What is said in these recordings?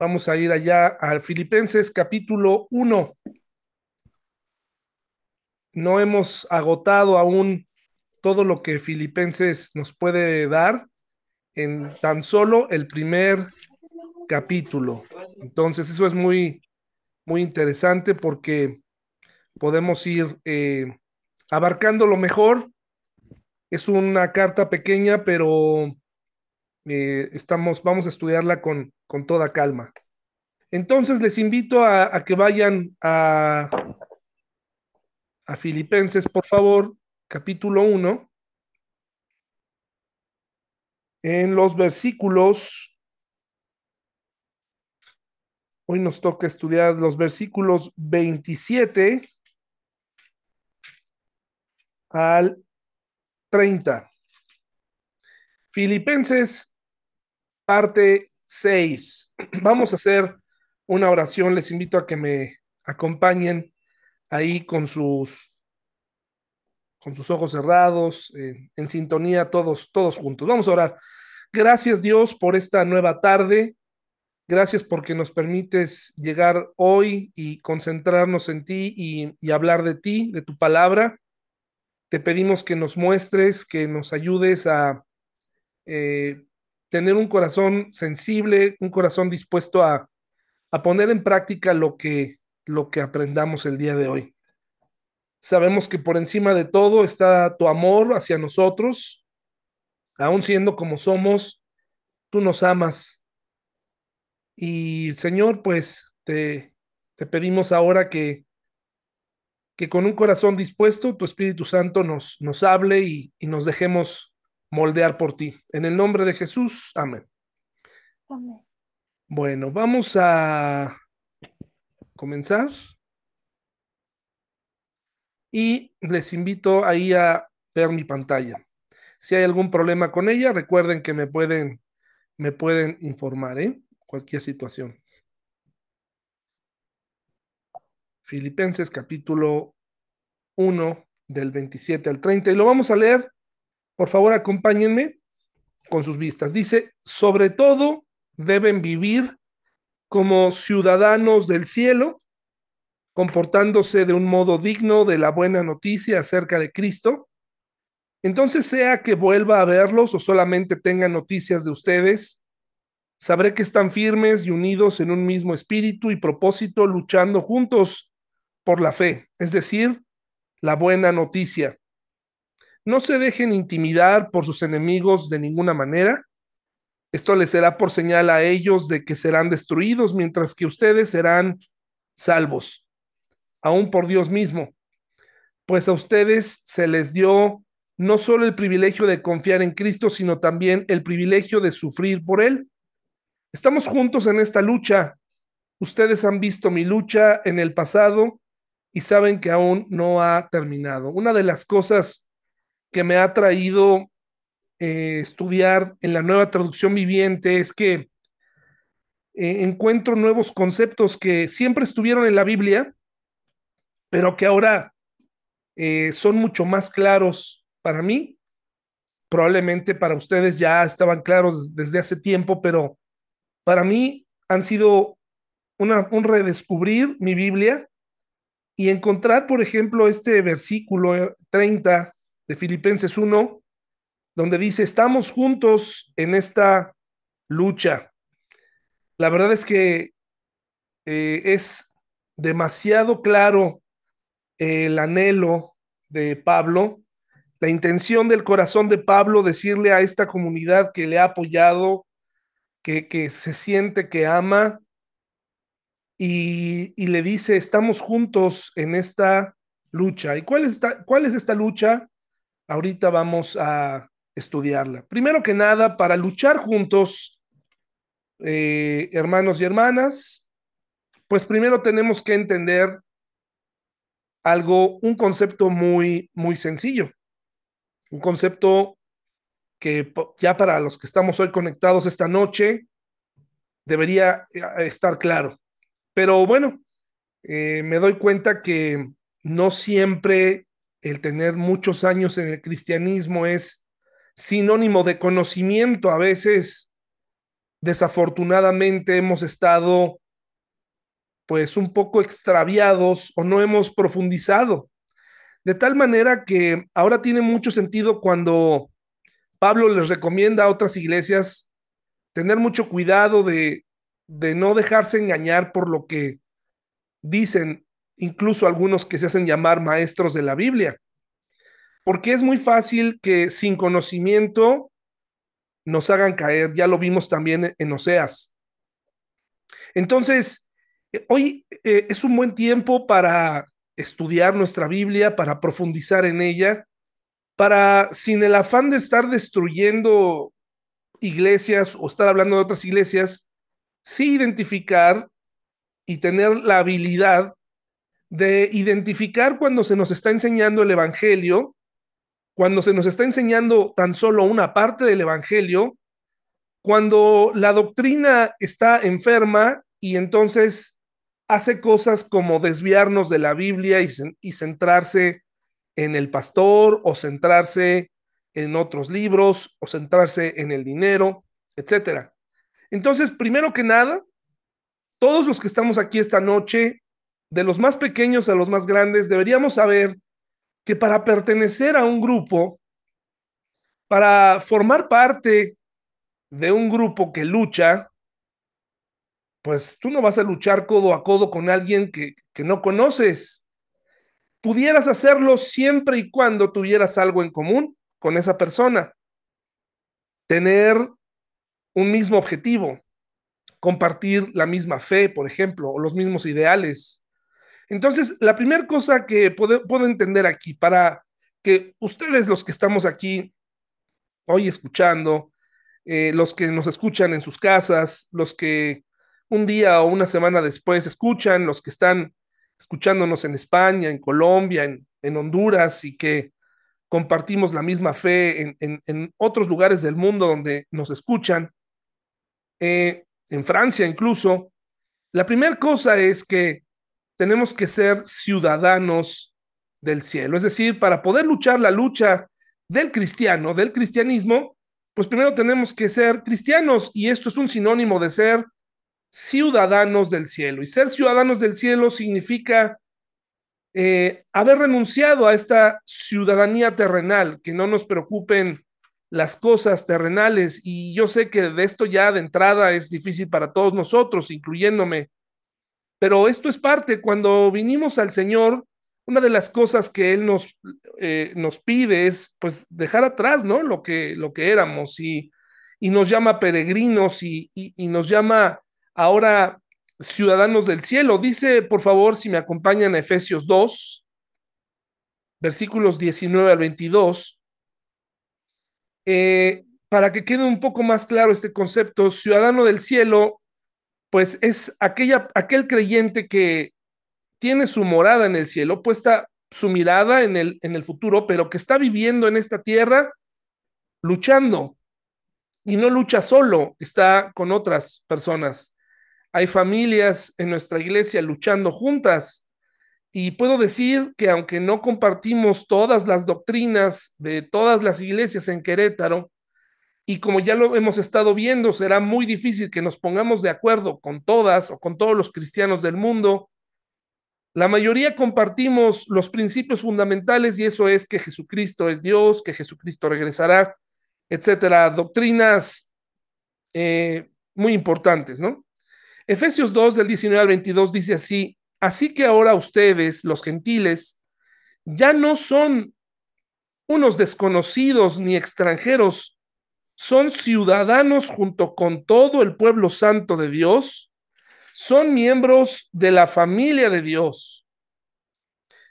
Vamos a ir allá al Filipenses capítulo 1. No hemos agotado aún todo lo que Filipenses nos puede dar en tan solo el primer capítulo. Entonces, eso es muy, muy interesante porque podemos ir eh, abarcando lo mejor. Es una carta pequeña, pero eh, estamos, vamos a estudiarla con, con toda calma. Entonces les invito a, que vayan a, a Filipenses, por favor, capítulo 1, en los versículos, hoy nos toca estudiar los versículos 27 al 30. Filipenses parte 6. Vamos a hacer una oración. Les invito a que me acompañen ahí con sus con sus ojos cerrados, en sintonía, todos, todos juntos. Vamos a orar. Gracias Dios por esta nueva tarde. Gracias porque nos permites llegar hoy y concentrarnos en ti y hablar de ti, de tu palabra. Te pedimos que nos muestres, que nos ayudes a eh, tener un corazón sensible, un corazón dispuesto a, a poner en práctica lo que, lo que aprendamos el día de hoy. Sabemos que por encima de todo está tu amor hacia nosotros, aun siendo como somos, tú nos amas. Y Señor, pues te, te pedimos ahora que, que con un corazón dispuesto tu Espíritu Santo nos, nos hable y, y nos dejemos moldear por ti. En el nombre de Jesús, amén. Amén. Bueno, vamos a comenzar. Y les invito ahí a ver mi pantalla. Si hay algún problema con ella, recuerden que me pueden, me pueden informar, ¿eh? Cualquier situación. Filipenses capítulo 1 del 27 al 30 y lo vamos a leer. Por favor, acompáñenme con sus vistas. Dice, sobre todo deben vivir como ciudadanos del cielo, comportándose de un modo digno de la buena noticia acerca de Cristo. Entonces, sea que vuelva a verlos o solamente tenga noticias de ustedes, sabré que están firmes y unidos en un mismo espíritu y propósito, luchando juntos por la fe, es decir, la buena noticia. No se dejen intimidar por sus enemigos de ninguna manera. Esto les será por señal a ellos de que serán destruidos, mientras que ustedes serán salvos, aún por Dios mismo. Pues a ustedes se les dio no solo el privilegio de confiar en Cristo, sino también el privilegio de sufrir por Él. Estamos juntos en esta lucha. Ustedes han visto mi lucha en el pasado y saben que aún no ha terminado. Una de las cosas que me ha traído eh, estudiar en la nueva traducción viviente es que eh, encuentro nuevos conceptos que siempre estuvieron en la Biblia, pero que ahora eh, son mucho más claros para mí. Probablemente para ustedes ya estaban claros desde hace tiempo, pero para mí han sido una, un redescubrir mi Biblia y encontrar, por ejemplo, este versículo 30 de Filipenses 1, donde dice, estamos juntos en esta lucha. La verdad es que eh, es demasiado claro el anhelo de Pablo, la intención del corazón de Pablo decirle a esta comunidad que le ha apoyado, que, que se siente que ama, y, y, le dice, estamos juntos en esta lucha. ¿Y cuál es esta, cuál es esta lucha? Ahorita vamos a estudiarla. Primero que nada, para luchar juntos, eh, hermanos y hermanas, pues primero tenemos que entender algo, un concepto muy, muy sencillo. Un concepto que ya para los que estamos hoy conectados esta noche debería eh, estar claro. Pero bueno, eh, me doy cuenta que no siempre el tener muchos años en el cristianismo es sinónimo de conocimiento. A veces desafortunadamente hemos estado pues un poco extraviados o no hemos profundizado. De tal manera que ahora tiene mucho sentido cuando Pablo les recomienda a otras iglesias tener mucho cuidado de, de no dejarse engañar por lo que dicen incluso algunos que se hacen llamar maestros de la Biblia. Porque es muy fácil que sin conocimiento nos hagan caer, ya lo vimos también en Oseas. Entonces, eh, hoy eh, es un buen tiempo para estudiar nuestra Biblia, para profundizar en ella, para, sin el afán de estar destruyendo iglesias o estar hablando de otras iglesias, sí identificar y tener la habilidad de identificar cuando se nos está enseñando el Evangelio, cuando se nos está enseñando tan solo una parte del Evangelio, cuando la doctrina está enferma y entonces hace cosas como desviarnos de la Biblia y, centrarse en el pastor o centrarse en otros libros o centrarse en el dinero, etcétera. Entonces, primero que nada, todos los que estamos aquí esta noche, de los más pequeños a los más grandes, deberíamos saber que para pertenecer a un grupo, para formar parte de un grupo que lucha, pues tú no vas a luchar codo a codo con alguien que, que no conoces. Pudieras hacerlo siempre y cuando tuvieras algo en común con esa persona. Tener un mismo objetivo, compartir la misma fe, por ejemplo, o los mismos ideales. Entonces, la primera cosa que puedo, entender aquí para que ustedes, los que estamos aquí hoy escuchando, eh, los que nos escuchan en sus casas, los que un día o una semana después escuchan, los que están escuchándonos en España, en Colombia, en, Honduras y que compartimos la misma fe en, otros lugares del mundo donde nos escuchan, eh, en Francia incluso. La primera cosa es que tenemos que ser ciudadanos del cielo, es decir, para poder luchar la lucha del cristiano, del cristianismo, pues primero tenemos que ser cristianos y esto es un sinónimo de ser ciudadanos del cielo. Y ser ciudadanos del cielo significa eh, haber renunciado a esta ciudadanía terrenal, que no nos preocupen las cosas terrenales. Y yo sé que de esto ya de entrada es difícil para todos nosotros, incluyéndome. Pero esto es parte, cuando vinimos al Señor, una de las cosas que Él nos, eh, nos pide es pues dejar atrás, ¿no? Lo que, lo que éramos y, y nos llama peregrinos y, y nos llama ahora ciudadanos del cielo. Dice, por favor, si me acompañan a Efesios 2, versículos 19 al 22, eh, para que quede un poco más claro este concepto, ciudadano del cielo, pues es aquella, aquel creyente que tiene su morada en el cielo, puesta su mirada en el, en el futuro, pero que está viviendo en esta tierra luchando. Y no lucha solo, está con otras personas. Hay familias en nuestra iglesia luchando juntas. Y puedo decir que aunque no compartimos todas las doctrinas de todas las iglesias en Querétaro, y como ya lo hemos estado viendo, será muy difícil que nos pongamos de acuerdo con todas o con todos los cristianos del mundo. La mayoría compartimos los principios fundamentales y eso es que Jesucristo es Dios, que Jesucristo regresará, etcétera. Doctrinas eh, muy importantes, ¿no? Efesios 2 del 19 al 22 dice así, así que ahora ustedes, los gentiles, ya no son unos desconocidos ni extranjeros, son ciudadanos junto con todo el pueblo santo de Dios, son miembros de la familia de Dios.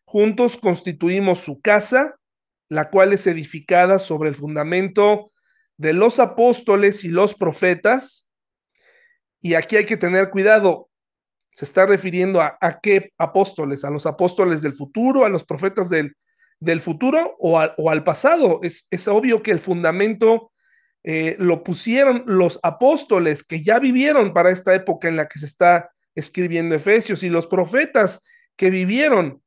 Juntos constituimos su casa, la cual es edificada sobre el fundamento de los apóstoles y los profetas, y aquí hay que tener cuidado. Se está refiriendo a, qué apóstoles, a los apóstoles del futuro, a los profetas del, del futuro o, al pasado. Es, es, obvio que el fundamento eh, lo pusieron los apóstoles que ya vivieron para esta época en la que se está escribiendo Efesios y los profetas que vivieron,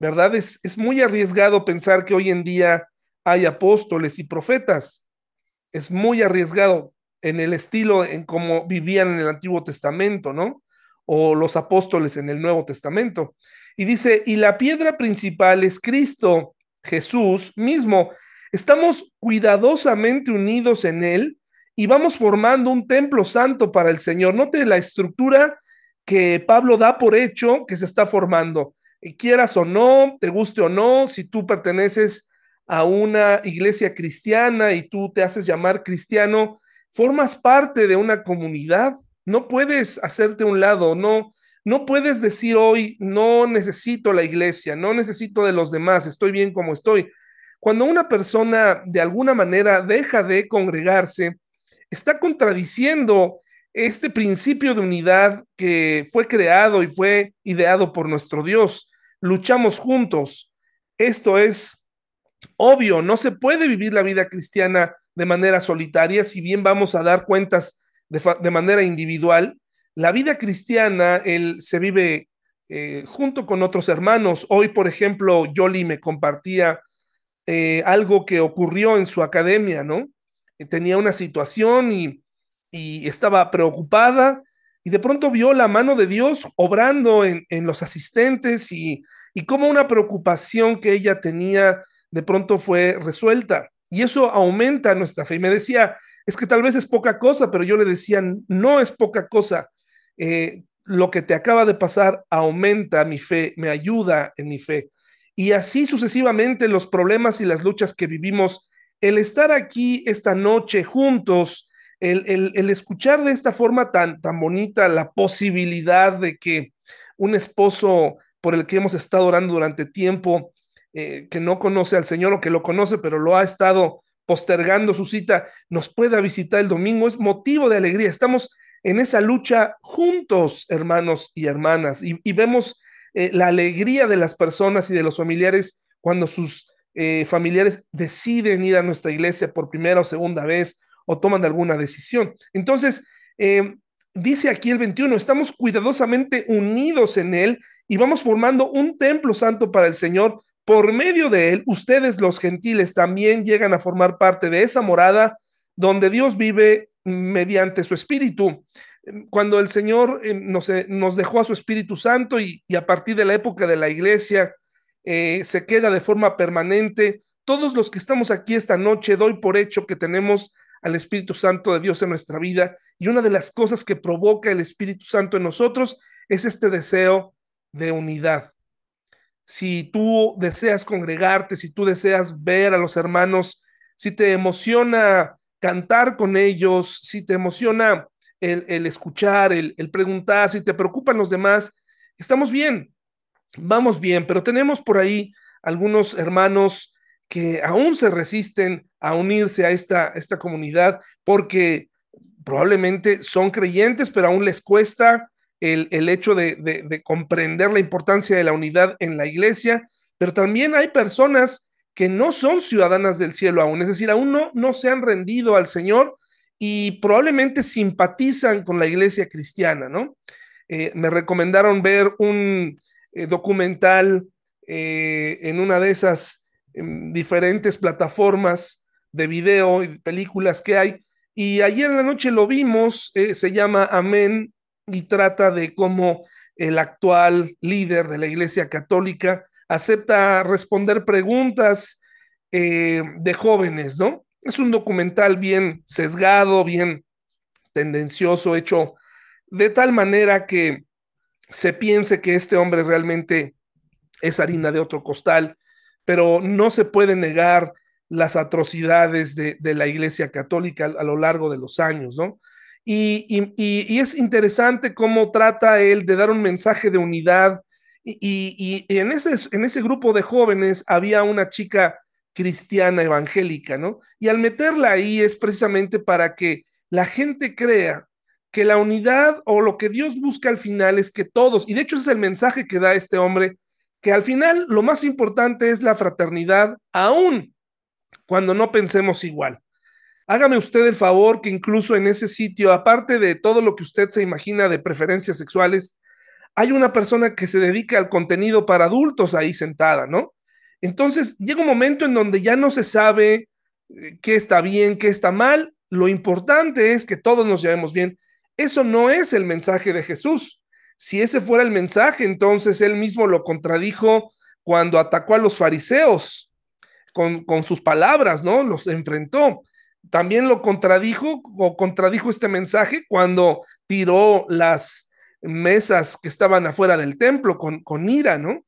¿verdad? Es, es muy arriesgado pensar que hoy en día hay apóstoles y profetas. Es muy arriesgado en el estilo en cómo vivían en el Antiguo Testamento, ¿no? O los apóstoles en el Nuevo Testamento. Y dice, y la piedra principal es Cristo, Jesús mismo. Estamos cuidadosamente unidos en Él y vamos formando un templo santo para el Señor. Note la estructura que Pablo da por hecho que se está formando. Quieras o no, te guste o no, si tú perteneces a una iglesia cristiana y tú te haces llamar cristiano, formas parte de una comunidad. No puedes hacerte un lado, no, no puedes decir hoy, no necesito la iglesia, no necesito de los demás, estoy bien como estoy. Cuando una persona de alguna manera deja de congregarse, está contradiciendo este principio de unidad que fue creado y fue ideado por nuestro Dios. Luchamos juntos. Esto es obvio, no se puede vivir la vida cristiana de manera solitaria, si bien vamos a dar cuentas de, manera individual. La vida cristiana se vive eh, junto con otros hermanos. Hoy, por ejemplo, Yoli me compartía eh, algo que ocurrió en su academia, ¿no? Eh, tenía una situación y, estaba preocupada y de pronto vio la mano de Dios obrando en, los asistentes y, y cómo una preocupación que ella tenía de pronto fue resuelta. Y eso aumenta nuestra fe. Y me decía, es que tal vez es poca cosa, pero yo le decía, no es poca cosa. Eh, lo que te acaba de pasar aumenta mi fe, me ayuda en mi fe. Y así sucesivamente los problemas y las luchas que vivimos, el estar aquí esta noche juntos, el, el, escuchar de esta forma tan, tan bonita la posibilidad de que un esposo por el que hemos estado orando durante tiempo eh, que no conoce al Señor o que lo conoce, pero lo ha estado postergando su cita, nos pueda visitar el domingo, es motivo de alegría. Estamos en esa lucha juntos, hermanos y hermanas, y, vemos eh, la alegría de las personas y de los familiares cuando sus eh, familiares deciden ir a nuestra iglesia por primera o segunda vez o toman alguna decisión. Entonces, dice aquí el 21, estamos cuidadosamente unidos en Él y vamos formando un templo santo para el Señor por medio de él, ustedes los gentiles también llegan a formar parte de esa morada donde Dios vive mediante su espíritu. Cuando el Señor nos, eh, nos dejó a su Espíritu Santo y, a partir de la época de la iglesia eh, se queda de forma permanente, todos los que estamos aquí esta noche doy por hecho que tenemos al Espíritu Santo de Dios en nuestra vida y una de las cosas que provoca el Espíritu Santo en nosotros es este deseo de unidad. Si tú deseas congregarte, si tú deseas ver a los hermanos, si te emociona cantar con ellos, si te emociona el, escuchar, el, el, preguntar, si te preocupan los demás, estamos bien, vamos bien, pero tenemos por ahí algunos hermanos que aún se resisten a unirse a esta, esta comunidad porque probablemente son creyentes, pero aún les cuesta el, hecho de, comprender la importancia de la unidad en la iglesia, pero también hay personas que no son ciudadanas del cielo aún, es decir, aún no, no se han rendido al Señor y probablemente simpatizan con la iglesia cristiana, ¿no? Eh, me recomendaron ver un eh, documental eh, en una de esas em, diferentes plataformas de video y películas que hay. Y ayer en la noche lo vimos, se llama Amén y trata de cómo el actual líder de la Iglesia Católica acepta responder preguntas de jóvenes, ¿no? Es un documental bien sesgado, bien tendencioso, hecho de tal manera que se piense que este hombre realmente es harina de otro costal, pero no se puede negar las atrocidades de, la Iglesia Católica a, lo largo de los años, ¿no? Y, es interesante cómo trata él de dar un mensaje de unidad. Y, en, ese, en ese grupo de jóvenes había una chica cristiana evangélica, ¿no? Y al meterla ahí es precisamente para que la gente crea que la unidad o lo que Dios busca al final es que todos, y de hecho ese es el mensaje que da este hombre, que al final lo más importante es la fraternidad, aún cuando no pensemos igual. Hágame usted el favor que incluso en ese sitio, aparte de todo lo que usted se imagina de preferencias sexuales, hay una persona que se dedica al contenido para adultos ahí sentada, ¿no? Entonces llega un momento en donde ya no se sabe eh, qué está bien, qué está mal, lo importante es que todos nos llevemos bien. Eso no es el mensaje de Jesús. Si ese fuera el mensaje, entonces él mismo lo contradijo cuando atacó a los fariseos con, con sus palabras, ¿no? Los enfrentó. También lo contradijo o contradijo este mensaje cuando tiró las mesas que estaban afuera del templo con, con ira, ¿no?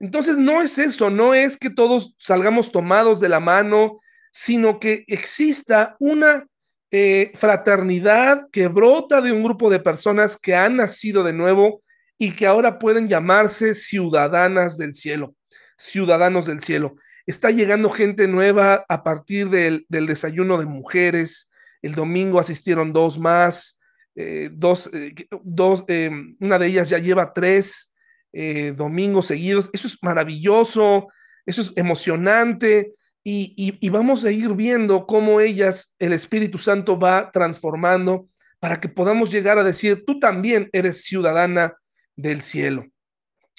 Entonces no es eso, no es que todos salgamos tomados de la mano, sino que exista una eh, fraternidad que brota de un grupo de personas que han nacido de nuevo y que ahora pueden llamarse ciudadanas del cielo, ciudadanos del cielo. Está llegando gente nueva a partir del, desayuno de mujeres. El domingo asistieron dos más, eh, dos, eh, dos em, una de ellas ya lleva tres domingos seguidos. Eso es maravilloso, eso es emocionante y, vamos a ir viendo cómo ellas, el Espíritu Santo va transformando para que podamos llegar a decir, tú también eres ciudadana del cielo.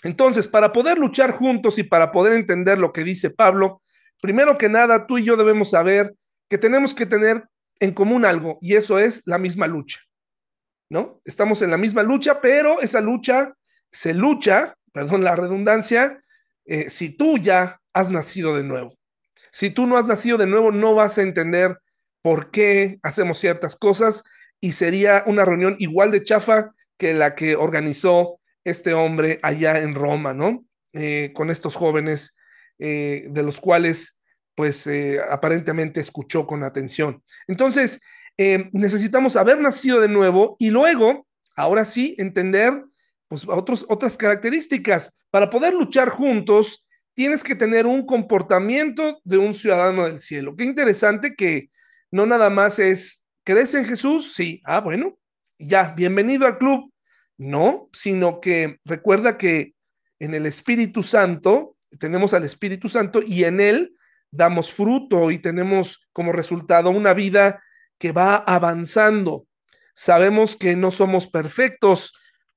Entonces, para poder luchar juntos y para poder entender lo que dice Pablo, primero que nada, tú y yo debemos saber que tenemos que tener en común algo, y eso es la misma lucha, ¿no? Estamos en la misma lucha, pero esa lucha se lucha, perdón la redundancia, eh, si tú ya has nacido de nuevo. Si tú no has nacido de nuevo, no vas a entender por qué hacemos ciertas cosas y sería una reunión igual de chafa que la que organizó este hombre allá en Roma, ¿no? Eh, con estos jóvenes eh, de los cuales pues aparentemente escuchó con atención. Entonces, necesitamos haber nacido de nuevo y luego, ahora sí, entender pues otras características para poder luchar juntos tienes que tener un comportamiento de un ciudadano del cielo. Qué interesante que no nada más es, ¿crees en Jesús? Sí, ah, bueno, ya, bienvenido al club. No, sino que recuerda que en el Espíritu Santo, tenemos al Espíritu Santo y en él damos fruto y tenemos como resultado una vida que va avanzando. Sabemos que no somos perfectos,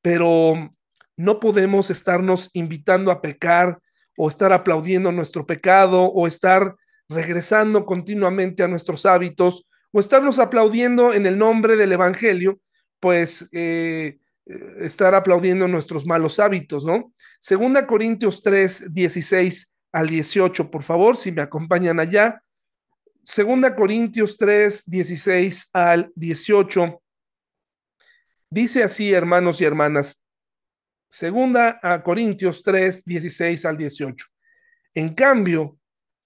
pero no podemos estarnos invitando a pecar o estar aplaudiendo nuestro pecado, o estar regresando continuamente a nuestros hábitos, o estarnos aplaudiendo en el nombre del Evangelio, pues eh, estar aplaudiendo nuestros malos hábitos, ¿no? Segunda Corintios 3, 16 al 18, por favor, si me acompañan allá. Segunda Corintios 3, 16 al 18. Dice así, hermanos y hermanas, Segunda a Corintios 3, 16 al 18. En cambio,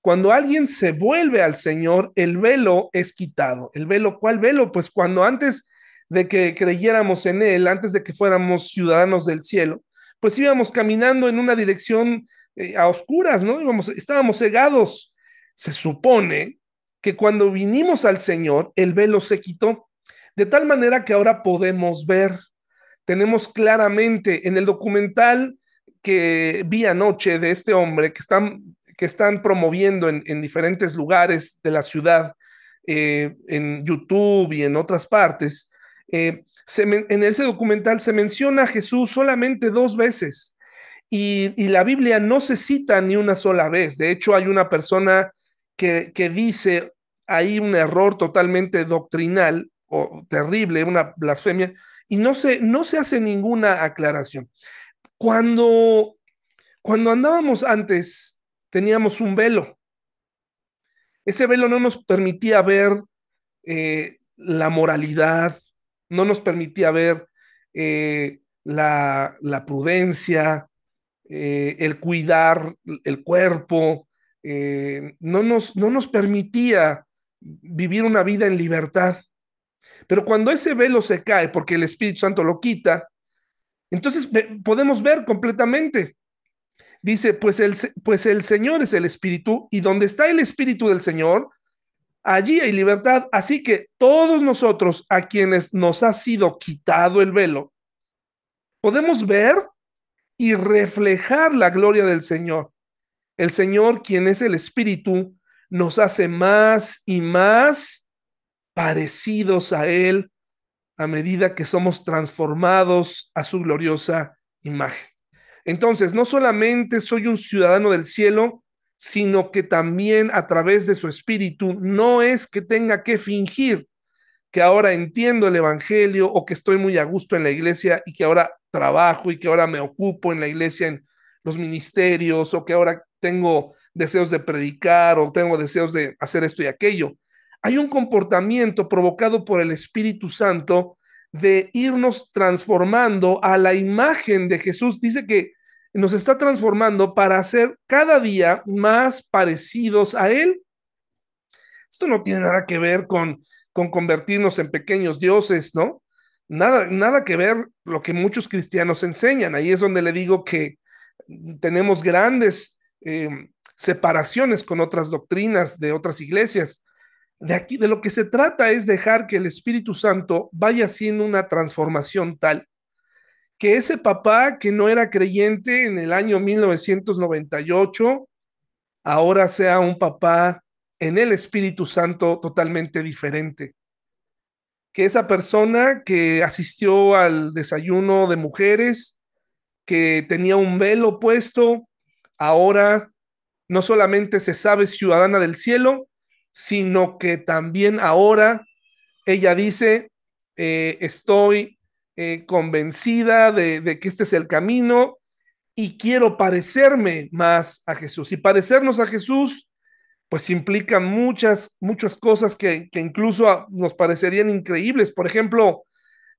cuando alguien se vuelve al Señor, el velo es quitado. ¿El velo? ¿Cuál velo? Pues cuando antes de que creyéramos en Él, antes de que fuéramos ciudadanos del cielo, pues íbamos caminando en una dirección eh, a oscuras, ¿no? Íbamos, estábamos cegados. Se supone que cuando vinimos al Señor, el velo se quitó, de tal manera que ahora podemos ver tenemos claramente en el documental que vi anoche de este hombre que están, que están promoviendo en, diferentes lugares de la ciudad, eh, en YouTube y en otras partes, eh, en ese documental se menciona a Jesús solamente dos veces y, la Biblia no se cita ni una sola vez. De hecho, hay una persona que, que dice ahí un error totalmente doctrinal terrible, una blasfemia, y no se, no se hace ninguna aclaración. Cuando, cuando andábamos antes, teníamos un velo. Ese velo no nos permitía ver eh, la moralidad, no nos permitía ver eh, la, prudencia, eh, el cuidar el cuerpo, no, nos, no nos permitía vivir una vida en libertad. Pero cuando ese velo se cae, porque el Espíritu Santo lo quita, entonces podemos ver completamente. Dice, pues el, pues el Señor es el Espíritu y donde está el Espíritu del Señor, allí hay libertad. Así que todos nosotros a quienes nos ha sido quitado el velo, podemos ver y reflejar la gloria del Señor. El Señor, quien es el Espíritu, nos hace más y más parecidos a Él a medida que somos transformados a su gloriosa imagen. Entonces, no solamente soy un ciudadano del cielo, sino que también a través de su espíritu, no es que tenga que fingir que ahora entiendo el Evangelio o que estoy muy a gusto en la iglesia y que ahora trabajo y que ahora me ocupo en la iglesia, en los ministerios o que ahora tengo deseos de predicar o tengo deseos de hacer esto y aquello. Hay un comportamiento provocado por el Espíritu Santo de irnos transformando a la imagen de Jesús. Dice que nos está transformando para ser cada día más parecidos a Él. Esto no tiene nada que ver con, con convertirnos en pequeños dioses, ¿no? Nada, nada que ver lo que muchos cristianos enseñan. Ahí es donde le digo que tenemos grandes eh, separaciones con otras doctrinas de otras iglesias. De aquí, de lo que se trata es dejar que el Espíritu Santo vaya haciendo una transformación tal que ese papá que no era creyente en el año 1998 ahora sea un papá en el Espíritu Santo totalmente diferente. Que esa persona que asistió al desayuno de mujeres, que tenía un velo puesto, ahora no solamente se sabe ciudadana del cielo, sino que también ahora ella dice, eh, estoy eh, convencida de, que este es el camino y quiero parecerme más a Jesús. Y parecernos a Jesús, pues implica muchas, muchas cosas que, que incluso nos parecerían increíbles. Por ejemplo,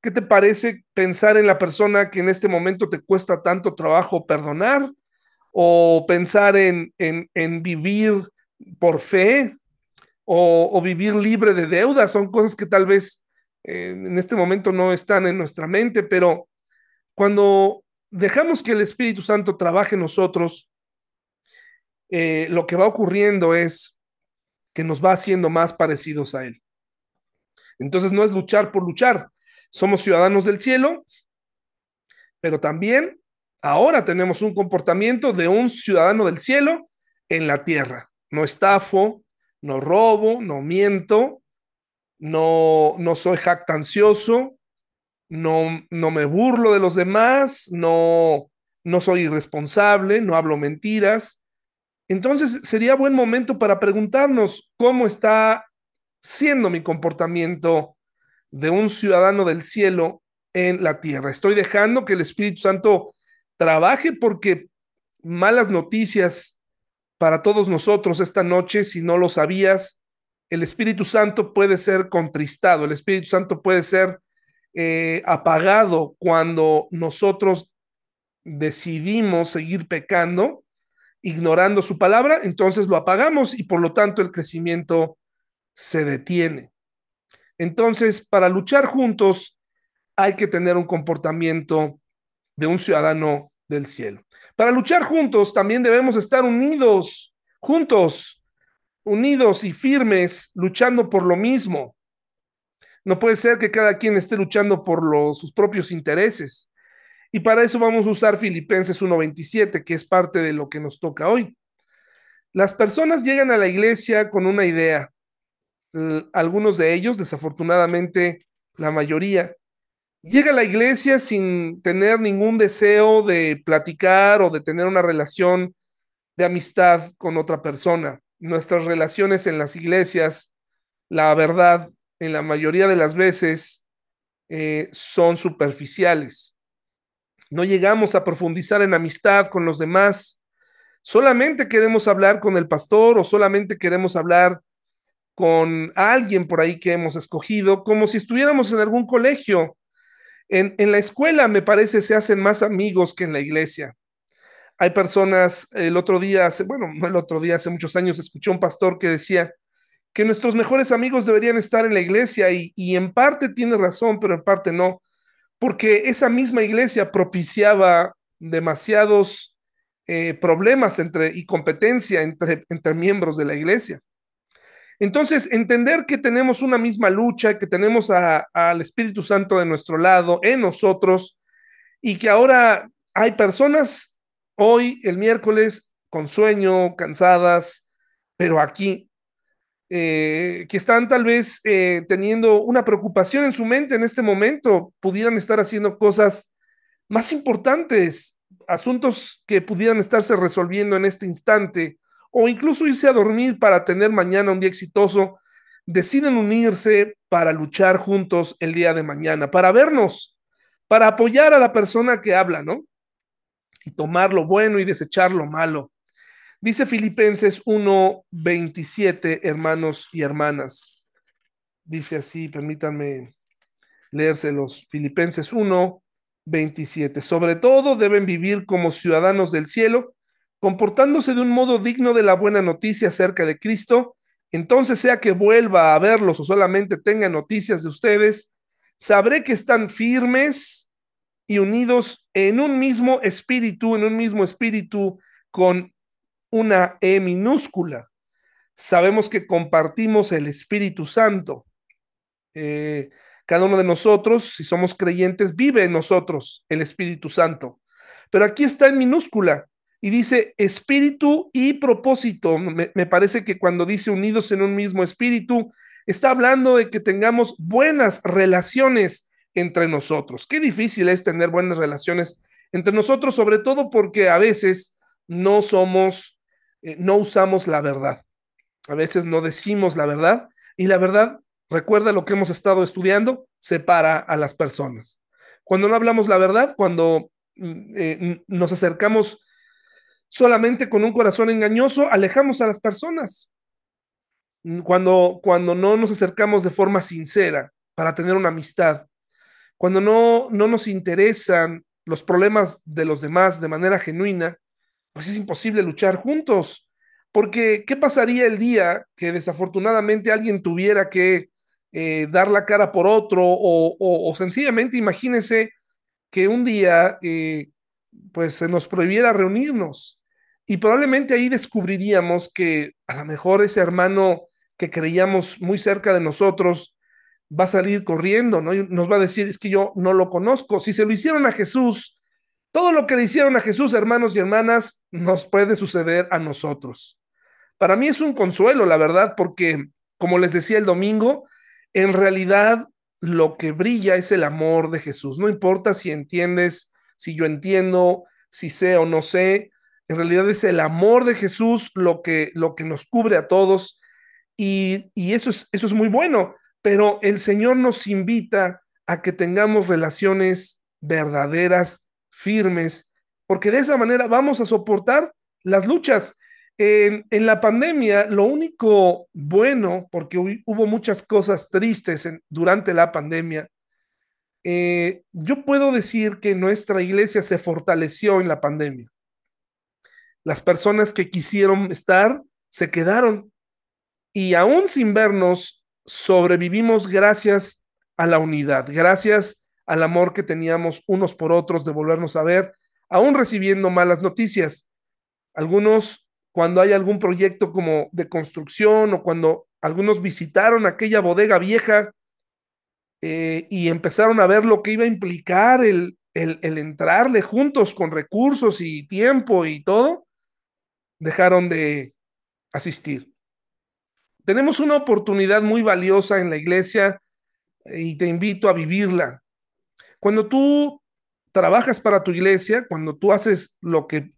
¿qué te parece pensar en la persona que en este momento te cuesta tanto trabajo perdonar? O pensar en, en, en vivir por fe, o, vivir libre de deudas, son cosas que tal vez eh, en este momento no están en nuestra mente, pero cuando dejamos que el Espíritu Santo trabaje en nosotros, eh, lo que va ocurriendo es que nos va haciendo más parecidos a Él. Entonces no es luchar por luchar, somos ciudadanos del cielo, pero también ahora tenemos un comportamiento de un ciudadano del cielo en la tierra. No estafo, no robo, no miento, no, no soy jactancioso, no, no me burlo de los demás, no, no soy irresponsable, no hablo mentiras. Entonces sería buen momento para preguntarnos cómo está siendo mi comportamiento de un ciudadano del cielo en la tierra. Estoy dejando que el Espíritu Santo trabaje porque malas noticias para todos nosotros esta noche, si no lo sabías, el Espíritu Santo puede ser contristado, el Espíritu Santo puede ser eh, apagado cuando nosotros decidimos seguir pecando, ignorando su palabra, entonces lo apagamos y por lo tanto el crecimiento se detiene. Entonces, para luchar juntos hay que tener un comportamiento de un ciudadano del cielo. Para luchar juntos también debemos estar unidos, juntos, unidos y firmes, luchando por lo mismo. No puede ser que cada quien esté luchando por sus propios intereses. Y para eso vamos a usar Filipenses 1.27, que es parte de lo que nos toca hoy. Las personas llegan a la iglesia con una idea. Algunos de ellos, desafortunadamente, la mayoría, llega a la iglesia sin tener ningún deseo de platicar o de tener una relación de amistad con otra persona. Nuestras relaciones en las iglesias, la verdad, en la mayoría de las veces, eh, son superficiales. No llegamos a profundizar en amistad con los demás. Solamente queremos hablar con el pastor o solamente queremos hablar con alguien por ahí que hemos escogido, como si estuviéramos en algún colegio en, la escuela, me parece, se hacen más amigos que en la iglesia. Hay personas, el otro día, hace, bueno, no el otro día, hace muchos años, escuché un pastor que decía que nuestros mejores amigos deberían estar en la iglesia y, y en parte tiene razón, pero en parte no, porque esa misma iglesia propiciaba demasiados eh, problemas entre, y competencia entre, entre miembros de la iglesia. Entonces, entender que tenemos una misma lucha, que tenemos al Espíritu Santo de nuestro lado, en nosotros, y que ahora hay personas hoy, el miércoles, con sueño, cansadas, pero aquí, eh, que están tal vez eh, teniendo una preocupación en su mente en este momento, pudieran estar haciendo cosas más importantes, asuntos que pudieran estarse resolviendo en este instante o incluso irse a dormir para tener mañana un día exitoso, deciden unirse para luchar juntos el día de mañana, para vernos, para apoyar a la persona que habla, ¿no? Y tomar lo bueno y desechar lo malo. Dice Filipenses 1:27, hermanos y hermanas. Dice así, permítanme leérselos. Filipenses 1, 27. Sobre todo deben vivir como ciudadanos del cielo, comportándose de un modo digno de la buena noticia acerca de Cristo. Entonces, sea que vuelva a verlos o solamente tenga noticias de ustedes, sabré que están firmes y unidos en un mismo espíritu, en un mismo espíritu con una E minúscula. Sabemos que compartimos el Espíritu Santo. Eh, cada uno de nosotros, si somos creyentes, vive en nosotros el Espíritu Santo. Pero aquí está en minúscula y dice espíritu y propósito. Me, parece que cuando dice unidos en un mismo espíritu, está hablando de que tengamos buenas relaciones entre nosotros. Qué difícil es tener buenas relaciones entre nosotros, sobre todo porque a veces no somos, eh, no usamos la verdad. A veces no decimos la verdad y la verdad recuerda lo que hemos estado estudiando, separa a las personas. Cuando no hablamos la verdad, cuando mm, eh, nos acercamos solamente con un corazón engañoso, alejamos a las personas. Cuando, cuando no nos acercamos de forma sincera para tener una amistad, cuando no, no nos interesan los problemas de los demás de manera genuina, pues es imposible luchar juntos. Porque, ¿qué pasaría el día que desafortunadamente alguien tuviera que eh, dar la cara por otro o, sencillamente imagínese que un día eh, pues se nos prohibiera reunirnos y probablemente ahí descubriríamos que a lo mejor ese hermano que creíamos muy cerca de nosotros va a salir corriendo, ¿no? Y nos va a decir, es que yo no lo conozco. Si se lo hicieron a Jesús, todo lo que le hicieron a Jesús, hermanos y hermanas, nos puede suceder a nosotros. Para mí es un consuelo, la verdad, porque, como les decía el domingo, en realidad lo que brilla es el amor de Jesús. No importa si entiendes, si yo entiendo, si sé o no sé, en realidad es el amor de Jesús lo que, lo que nos cubre a todos y, y eso, es, eso es muy bueno, pero el Señor nos invita a que tengamos relaciones verdaderas, firmes, porque de esa manera vamos a soportar las luchas. En, la pandemia, lo único bueno, porque hubo muchas cosas tristes durante la pandemia, eh, yo puedo decir que nuestra iglesia se fortaleció en la pandemia. Las personas que quisieron estar se quedaron y aún sin vernos, sobrevivimos gracias a la unidad, gracias al amor que teníamos unos por otros de volvernos a ver, aún recibiendo malas noticias. Algunos cuando hay algún proyecto como de construcción o cuando algunos visitaron aquella bodega vieja eh, y empezaron a ver lo que iba a implicar el, el, el entrarle juntos con recursos y tiempo y todo, dejaron de asistir. Tenemos una oportunidad muy valiosa en la iglesia y te invito a vivirla. Cuando tú trabajas para tu iglesia, cuando tú haces lo que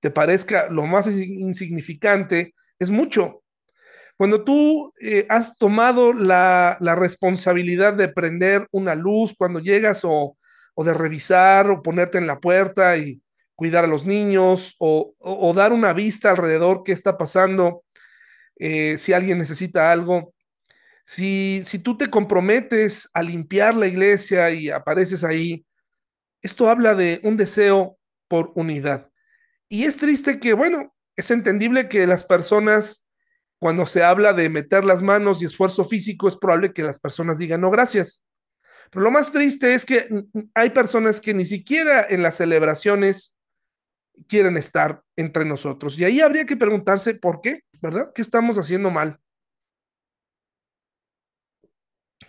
te parezca lo más insignificante, es mucho. Cuando tú eh, has tomado la, la, responsabilidad de prender una luz cuando llegas o, o, de revisar o ponerte en la puerta y cuidar a los niños o, dar una vista alrededor qué está pasando, eh, si alguien necesita algo, si, si tú te comprometes a limpiar la iglesia y apareces ahí, esto habla de un deseo por unidad. Y es triste que, bueno, es entendible que las personas, cuando se habla de meter las manos y esfuerzo físico, es probable que las personas digan no, gracias. Pero lo más triste es que hay personas que ni siquiera en las celebraciones quieren estar entre nosotros. Y ahí habría que preguntarse por qué, ¿verdad? ¿Qué estamos haciendo mal?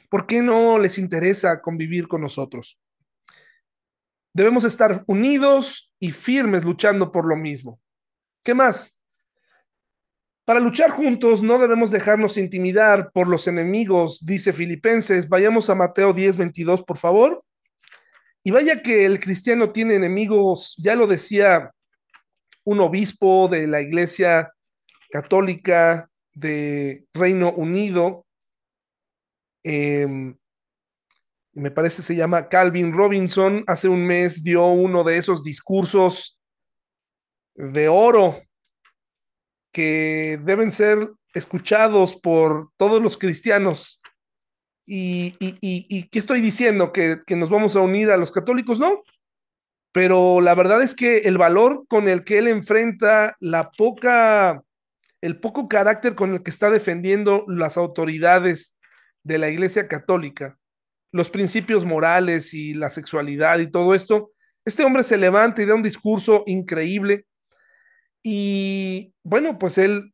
¿Por qué no les interesa convivir con nosotros? Debemos estar unidos y firmes luchando por lo mismo. ¿Qué más? Para luchar juntos no debemos dejarnos intimidar por los enemigos, dice Filipenses. Vayamos a Mateo 10, 22, por favor. Y vaya que el cristiano tiene enemigos, ya lo decía un obispo de la Iglesia Católica de Reino Unido, eh, me parece se llama Calvin Robinson, hace un mes dio uno de esos discursos de oro que deben ser escuchados por todos los cristianos. ¿Y, y, y, y qué estoy diciendo? ¿Que, ¿Que nos vamos a unir a los católicos? No, pero la verdad es que el valor con el que él enfrenta la poca, el poco carácter con el que está defendiendo las autoridades de la Iglesia Católica, los principios morales y la sexualidad y todo esto, este hombre se levanta y da un discurso increíble y bueno, pues él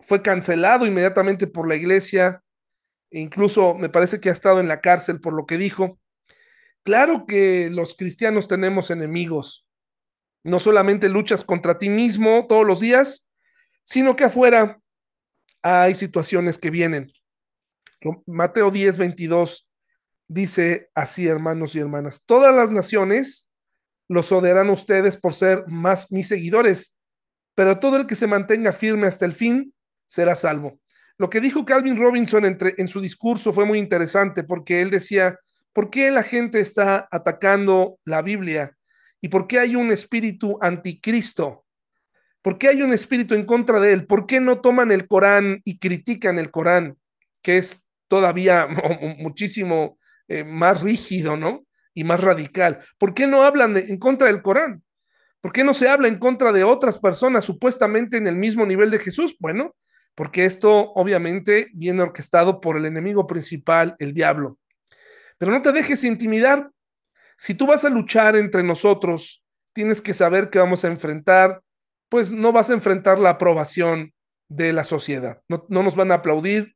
fue cancelado inmediatamente por la iglesia, e incluso me parece que ha estado en la cárcel por lo que dijo. Claro que los cristianos tenemos enemigos, no solamente luchas contra ti mismo todos los días, sino que afuera hay situaciones que vienen. Mateo 10, 22 dice así, hermanos y hermanas, todas las naciones los odiarán ustedes por ser más mis seguidores, pero todo el que se mantenga firme hasta el fin será salvo. Lo que dijo Calvin Robinson entre, en su discurso fue muy interesante porque él decía, ¿por qué la gente está atacando la Biblia? ¿Y por qué hay un espíritu anticristo? ¿Por qué hay un espíritu en contra de él? ¿Por qué no toman el Corán y critican el Corán, que es todavía muchísimo eh, más rígido, ¿no? Y más radical. ¿Por qué no hablan en contra del Corán? ¿Por qué no se habla en contra de otras personas supuestamente en el mismo nivel de Jesús? Bueno, porque esto obviamente viene orquestado por el enemigo principal, el diablo. Pero no te dejes intimidar. Si tú vas a luchar entre nosotros, tienes que saber que vamos a enfrentar, pues no vas a enfrentar la aprobación de la sociedad. No, no nos van a aplaudir,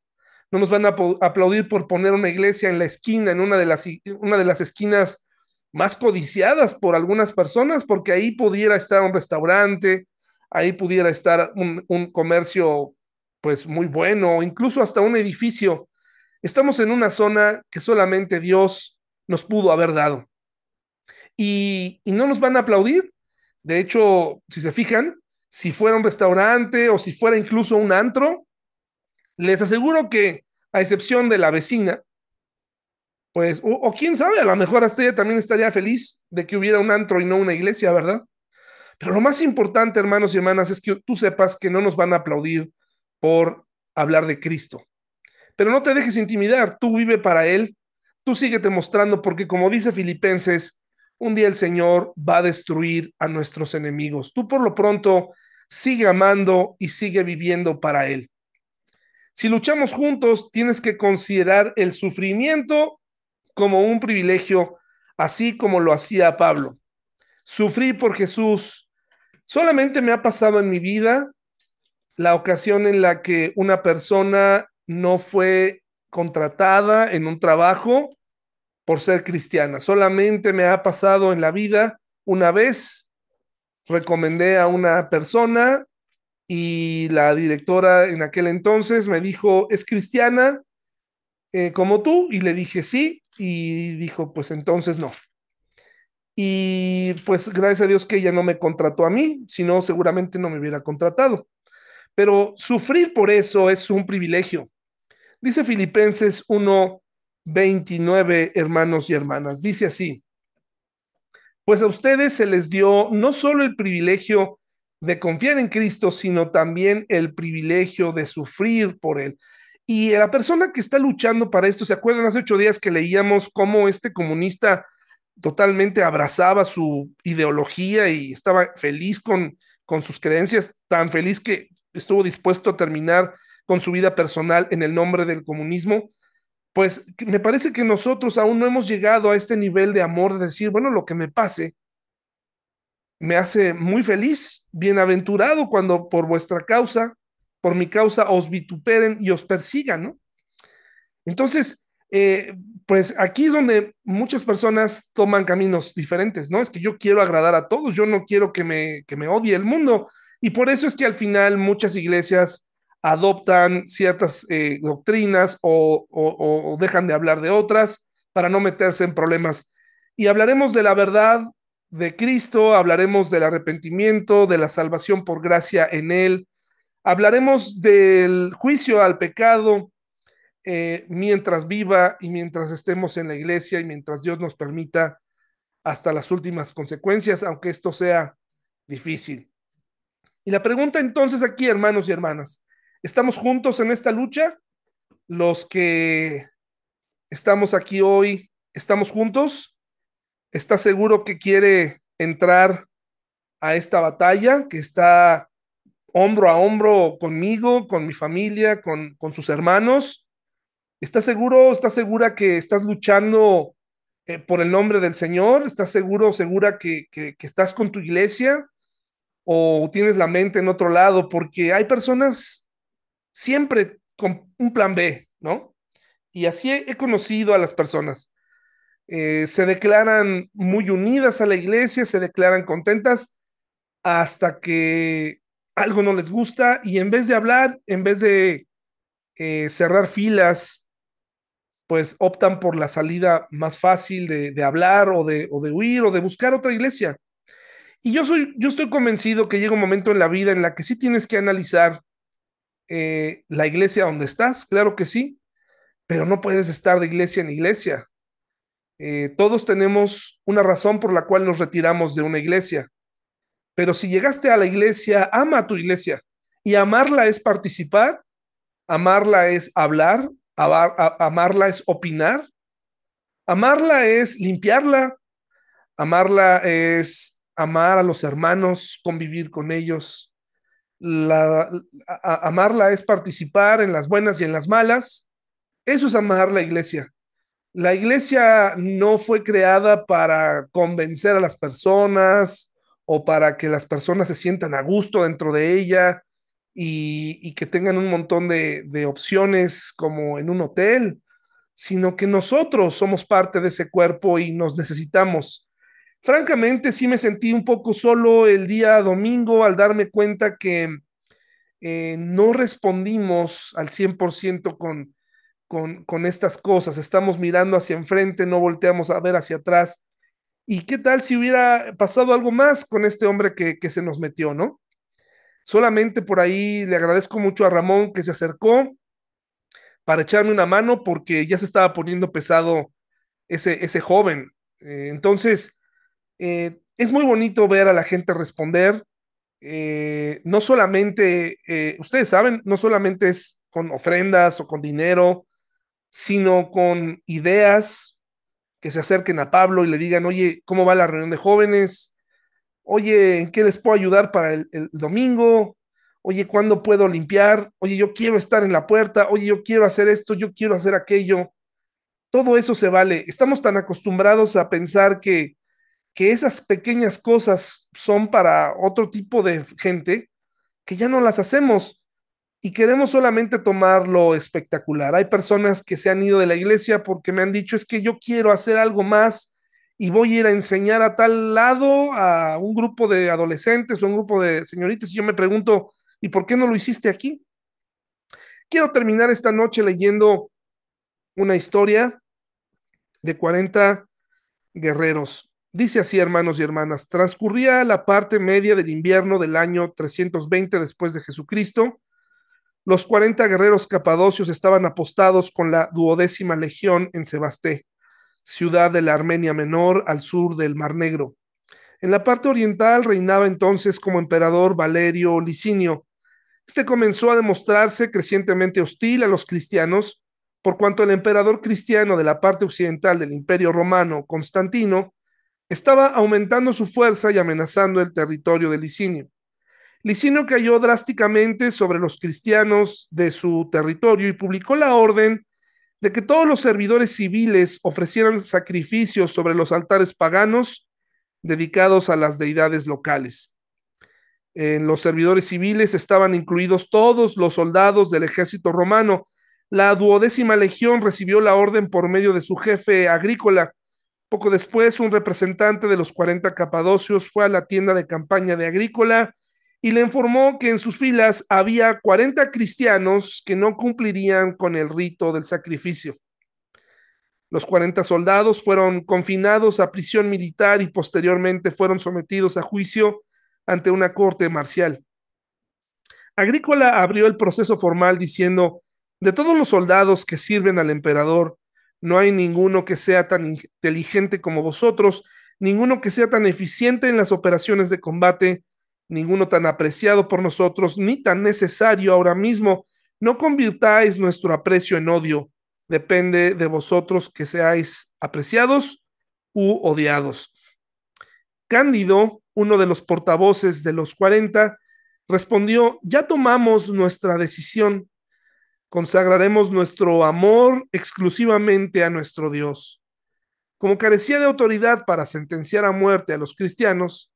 no nos van a aplaudir por poner una iglesia en la esquina, en una de las, una de las esquinas más codiciadas por algunas personas, porque ahí pudiera estar un restaurante, ahí pudiera estar un, un comercio pues muy bueno, incluso hasta un edificio. Estamos en una zona que solamente Dios nos pudo haber dado. Y, no nos van a aplaudir. De hecho, si se fijan, si fuera un restaurante o si fuera incluso un antro, les aseguro que, a excepción de la vecina, pues, o, o, quién sabe, a lo mejor hasta ella también estaría feliz de que hubiera un antro y no una iglesia, ¿verdad? Pero lo más importante, hermanos y hermanas, es que tú sepas que no nos van a aplaudir por hablar de Cristo. Pero no te dejes intimidar, tú vive para Él, tú síguete mostrando, porque como dice Filipenses, un día el Señor va a destruir a nuestros enemigos. Tú por lo pronto sigue amando y sigue viviendo para Él. Si luchamos juntos, tienes que considerar el sufrimiento como un privilegio, así como lo hacía Pablo. Sufrir por Jesús solamente me ha pasado en mi vida la ocasión en la que una persona no fue contratada en un trabajo por ser cristiana. Solamente me ha pasado en la vida una vez, recomendé a una persona y la directora en aquel entonces me dijo, ¿es cristiana eh, como tú? Y le dije, sí, y dijo, pues entonces no. Y pues gracias a Dios que ella no me contrató a mí, si no, seguramente no me hubiera contratado. Pero sufrir por eso es un privilegio. Dice Filipenses 1, 29, hermanos y hermanas. Dice así, pues a ustedes se les dio no solo el privilegio de confiar en Cristo, sino también el privilegio de sufrir por Él. Y la persona que está luchando para esto, ¿se acuerdan hace ocho días que leíamos cómo este comunista totalmente abrazaba su ideología y estaba feliz con, con sus creencias, tan feliz que estuvo dispuesto a terminar con su vida personal en el nombre del comunismo, pues me parece que nosotros aún no hemos llegado a este nivel de amor de decir, bueno, lo que me pase me hace muy feliz, bienaventurado cuando por vuestra causa, por mi causa, os vituperen y os persigan, ¿no? Entonces, eh, pues aquí es donde muchas personas toman caminos diferentes, ¿no? Es que yo quiero agradar a todos, yo no quiero que me, que me odie el mundo, y por eso es que al final muchas iglesias adoptan ciertas eh, doctrinas o, dejan de hablar de otras para no meterse en problemas. Y hablaremos de la verdad de Cristo, hablaremos del arrepentimiento, de la salvación por gracia en Él, hablaremos del juicio al pecado, eh, mientras viva y mientras estemos en la iglesia y mientras Dios nos permita hasta las últimas consecuencias, aunque esto sea difícil. Y la pregunta entonces aquí, hermanos y hermanas, ¿estamos juntos en esta lucha? Los que estamos aquí hoy, ¿estamos juntos? ¿Está seguro que quiere entrar a esta batalla, que está hombro a hombro conmigo, con mi familia, con, con sus hermanos? ¿Estás seguro, estás segura que estás luchando eh, por el nombre del Señor? ¿Estás seguro, segura que, que, que estás con tu iglesia? ¿O tienes la mente en otro lado? Porque hay personas siempre con un plan B, ¿no? Y así he, conocido a las personas. Eh, se declaran muy unidas a la iglesia, se declaran contentas hasta que algo no les gusta y en vez de hablar, en vez de eh, cerrar filas, pues optan por la salida más fácil de, de hablar o de, o de, huir o de buscar otra iglesia. Y yo, soy, yo estoy convencido que llega un momento en la vida en la que sí tienes que analizar eh, la iglesia donde estás, claro que sí, pero no puedes estar de iglesia en iglesia. Eh, todos tenemos una razón por la cual nos retiramos de una iglesia. Pero si llegaste a la iglesia, ama a tu iglesia. Y amarla es participar, amarla es hablar, amar, amarla es opinar, amarla es limpiarla, amarla es amar a los hermanos, convivir con ellos. La, amarla es participar en las buenas y en las malas. Eso es amar la iglesia. La iglesia no fue creada para convencer a las personas o para que las personas se sientan a gusto dentro de ella y, que tengan un montón de opciones como en un hotel, sino que nosotros somos parte de ese cuerpo y nos necesitamos. Francamente, sí me sentí un poco solo el día domingo al darme cuenta que eh, no respondimos al 100% con, con, con estas cosas. Estamos mirando hacia enfrente, no volteamos a ver hacia atrás. ¿Y qué tal si hubiera pasado algo más con este hombre que, que se nos metió, no? Solamente por ahí le agradezco mucho a Ramón que se acercó para echarme una mano porque ya se estaba poniendo pesado ese, ese joven. Eh, entonces, eh, es muy bonito ver a la gente responder. Eh, no solamente, eh, ustedes saben, no solamente es con ofrendas o con dinero, sino con ideas que se acerquen a Pablo y le digan, oye, ¿cómo va la reunión de jóvenes? Oye, ¿en qué les puedo ayudar para el, el domingo? Oye, ¿cuándo puedo limpiar? Oye, yo quiero estar en la puerta. Oye, yo quiero hacer esto, yo quiero hacer aquello. Todo eso se vale. Estamos tan acostumbrados a pensar que, que esas pequeñas cosas son para otro tipo de gente que ya no las hacemos y queremos solamente tomar lo espectacular. Hay personas que se han ido de la iglesia porque me han dicho es que yo quiero hacer algo más y voy a ir a enseñar a tal lado a un grupo de adolescentes o un grupo de señoritas y yo me pregunto, ¿y por qué no lo hiciste aquí? Quiero terminar esta noche leyendo una historia de 40 guerreros. Dice así, hermanos y hermanas, transcurría la parte media del invierno del año 320 después de Jesucristo los 40 guerreros capadocios estaban apostados con la duodécima legión en Sebasté, ciudad de la Armenia Menor al sur del Mar Negro. En la parte oriental reinaba entonces como emperador Valerio Licinio. Este comenzó a demostrarse crecientemente hostil a los cristianos, por cuanto el emperador cristiano de la parte occidental del Imperio Romano, Constantino, estaba aumentando su fuerza y amenazando el territorio de Licinio. Licinio cayó drásticamente sobre los cristianos de su territorio y publicó la orden de que todos los servidores civiles ofrecieran sacrificios sobre los altares paganos dedicados a las deidades locales. En los servidores civiles estaban incluidos todos los soldados del ejército romano. La duodécima legión recibió la orden por medio de su jefe agrícola. Poco después, un representante de los 40 capadocios fue a la tienda de campaña de agrícola y le informó que en sus filas había 40 cristianos que no cumplirían con el rito del sacrificio. Los 40 soldados fueron confinados a prisión militar y posteriormente fueron sometidos a juicio ante una corte marcial. Agrícola abrió el proceso formal diciendo, De todos los soldados que sirven al emperador, no hay ninguno que sea tan inteligente como vosotros, ninguno que sea tan eficiente en las operaciones de combate, ninguno tan apreciado por nosotros, ni tan necesario ahora mismo. No convirtáis nuestro aprecio en odio. Depende de vosotros que seáis apreciados u odiados. Cándido, uno de los portavoces de los cuarenta, respondió, ya tomamos nuestra decisión, consagraremos nuestro amor exclusivamente a nuestro Dios. Como carecía de autoridad para sentenciar a muerte a los cristianos,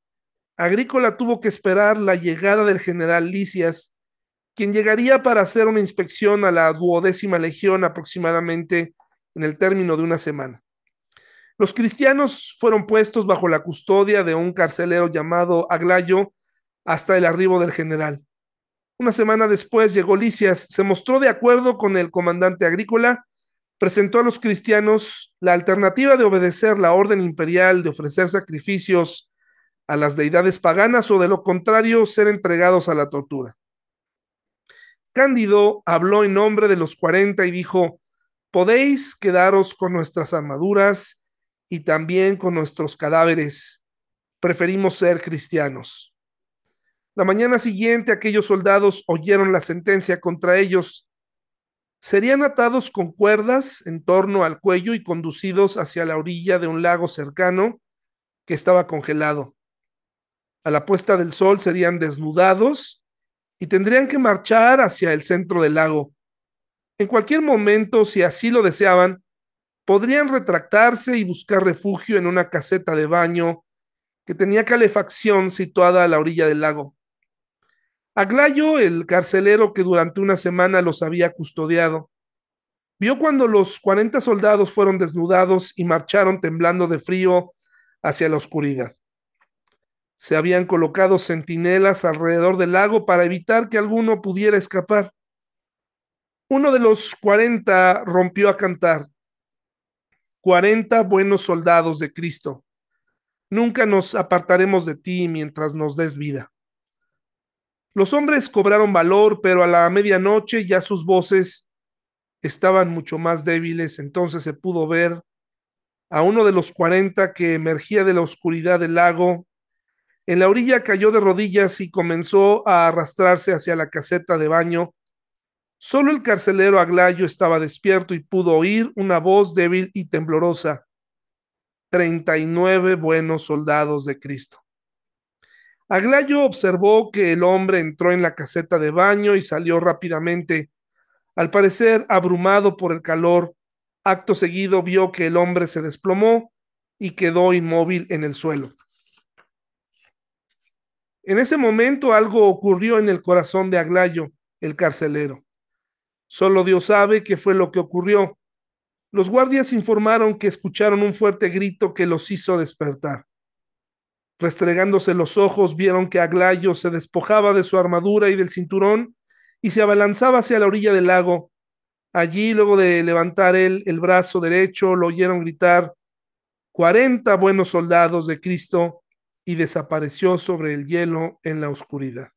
Agrícola tuvo que esperar la llegada del general Licias, quien llegaría para hacer una inspección a la duodécima legión aproximadamente en el término de una semana. Los cristianos fueron puestos bajo la custodia de un carcelero llamado Aglayo hasta el arribo del general. Una semana después llegó Licias, se mostró de acuerdo con el comandante agrícola, presentó a los cristianos la alternativa de obedecer la orden imperial de ofrecer sacrificios a las deidades paganas o de lo contrario ser entregados a la tortura. Cándido habló en nombre de los cuarenta y dijo, podéis quedaros con nuestras armaduras y también con nuestros cadáveres. Preferimos ser cristianos. La mañana siguiente aquellos soldados oyeron la sentencia contra ellos. Serían atados con cuerdas en torno al cuello y conducidos hacia la orilla de un lago cercano que estaba congelado. A la puesta del sol serían desnudados y tendrían que marchar hacia el centro del lago. En cualquier momento, si así lo deseaban, podrían retractarse y buscar refugio en una caseta de baño que tenía calefacción situada a la orilla del lago. Aglayo, el carcelero que durante una semana los había custodiado, vio cuando los cuarenta soldados fueron desnudados y marcharon temblando de frío hacia la oscuridad. Se habían colocado centinelas alrededor del lago para evitar que alguno pudiera escapar. Uno de los cuarenta rompió a cantar. Cuarenta buenos soldados de Cristo. Nunca nos apartaremos de ti mientras nos des vida. Los hombres cobraron valor, pero a la medianoche ya sus voces estaban mucho más débiles. Entonces se pudo ver a uno de los cuarenta que emergía de la oscuridad del lago. En la orilla cayó de rodillas y comenzó a arrastrarse hacia la caseta de baño. Solo el carcelero Aglayo estaba despierto y pudo oír una voz débil y temblorosa. Treinta y nueve buenos soldados de Cristo. Aglayo observó que el hombre entró en la caseta de baño y salió rápidamente. Al parecer, abrumado por el calor, acto seguido vio que el hombre se desplomó y quedó inmóvil en el suelo. En ese momento algo ocurrió en el corazón de Aglayo, el carcelero. Solo Dios sabe qué fue lo que ocurrió. Los guardias informaron que escucharon un fuerte grito que los hizo despertar. Restregándose los ojos, vieron que Aglayo se despojaba de su armadura y del cinturón y se abalanzaba hacia la orilla del lago. Allí, luego de levantar él el brazo derecho, lo oyeron gritar, cuarenta buenos soldados de Cristo, y desapareció sobre el hielo en la oscuridad.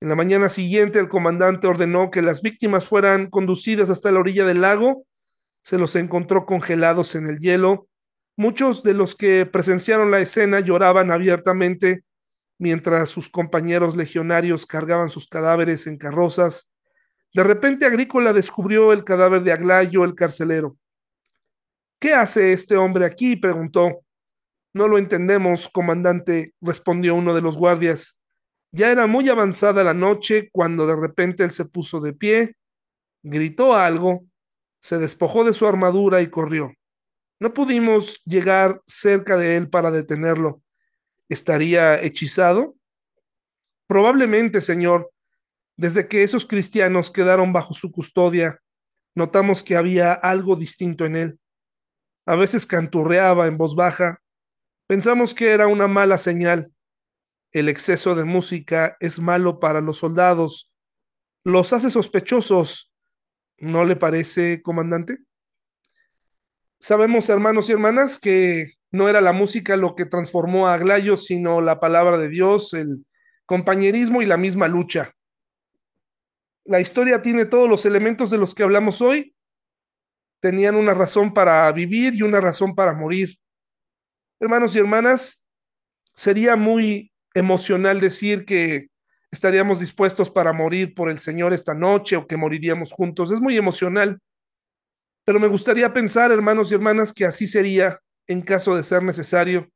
En la mañana siguiente, el comandante ordenó que las víctimas fueran conducidas hasta la orilla del lago. Se los encontró congelados en el hielo Muchos de los que presenciaron la escena lloraban abiertamente mientras sus compañeros legionarios cargaban sus cadáveres en carrozas. De repente Agrícola descubrió el cadáver de Aglayo, el carcelero. ¿Qué hace este hombre aquí? preguntó. No lo entendemos, comandante, respondió uno de los guardias. Ya era muy avanzada la noche cuando de repente él se puso de pie, gritó algo, se despojó de su armadura y corrió. No pudimos llegar cerca de él para detenerlo. ¿Estaría hechizado? Probablemente, Señor. Desde que esos cristianos quedaron bajo su custodia, notamos que había algo distinto en él. A veces canturreaba en voz baja. Pensamos que era una mala señal. El exceso de música es malo para los soldados. Los hace sospechosos. ¿No le parece, comandante? Sabemos, hermanos y hermanas, que no era la música lo que transformó a Aglayo, sino la palabra de Dios, el compañerismo y la misma lucha. La historia tiene todos los elementos de los que hablamos hoy. Tenían una razón para vivir y una razón para morir. Hermanos y hermanas, sería muy emocional decir que estaríamos dispuestos para morir por el Señor esta noche o que moriríamos juntos. Es muy emocional. Pero me gustaría pensar, hermanos y hermanas, que así sería en caso de ser necesario,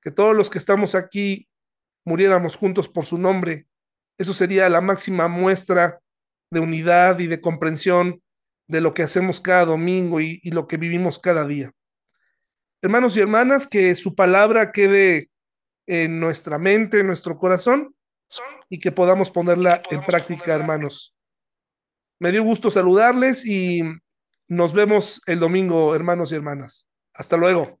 que todos los que estamos aquí muriéramos juntos por su nombre. Eso sería la máxima muestra de unidad y de comprensión de lo que hacemos cada domingo y, y lo que vivimos cada día. Hermanos y hermanas, que su palabra quede en nuestra mente, en nuestro corazón y que podamos ponerla en práctica, hermanos. Me dio gusto saludarles y nos vemos el domingo, hermanos y hermanas. Hasta luego.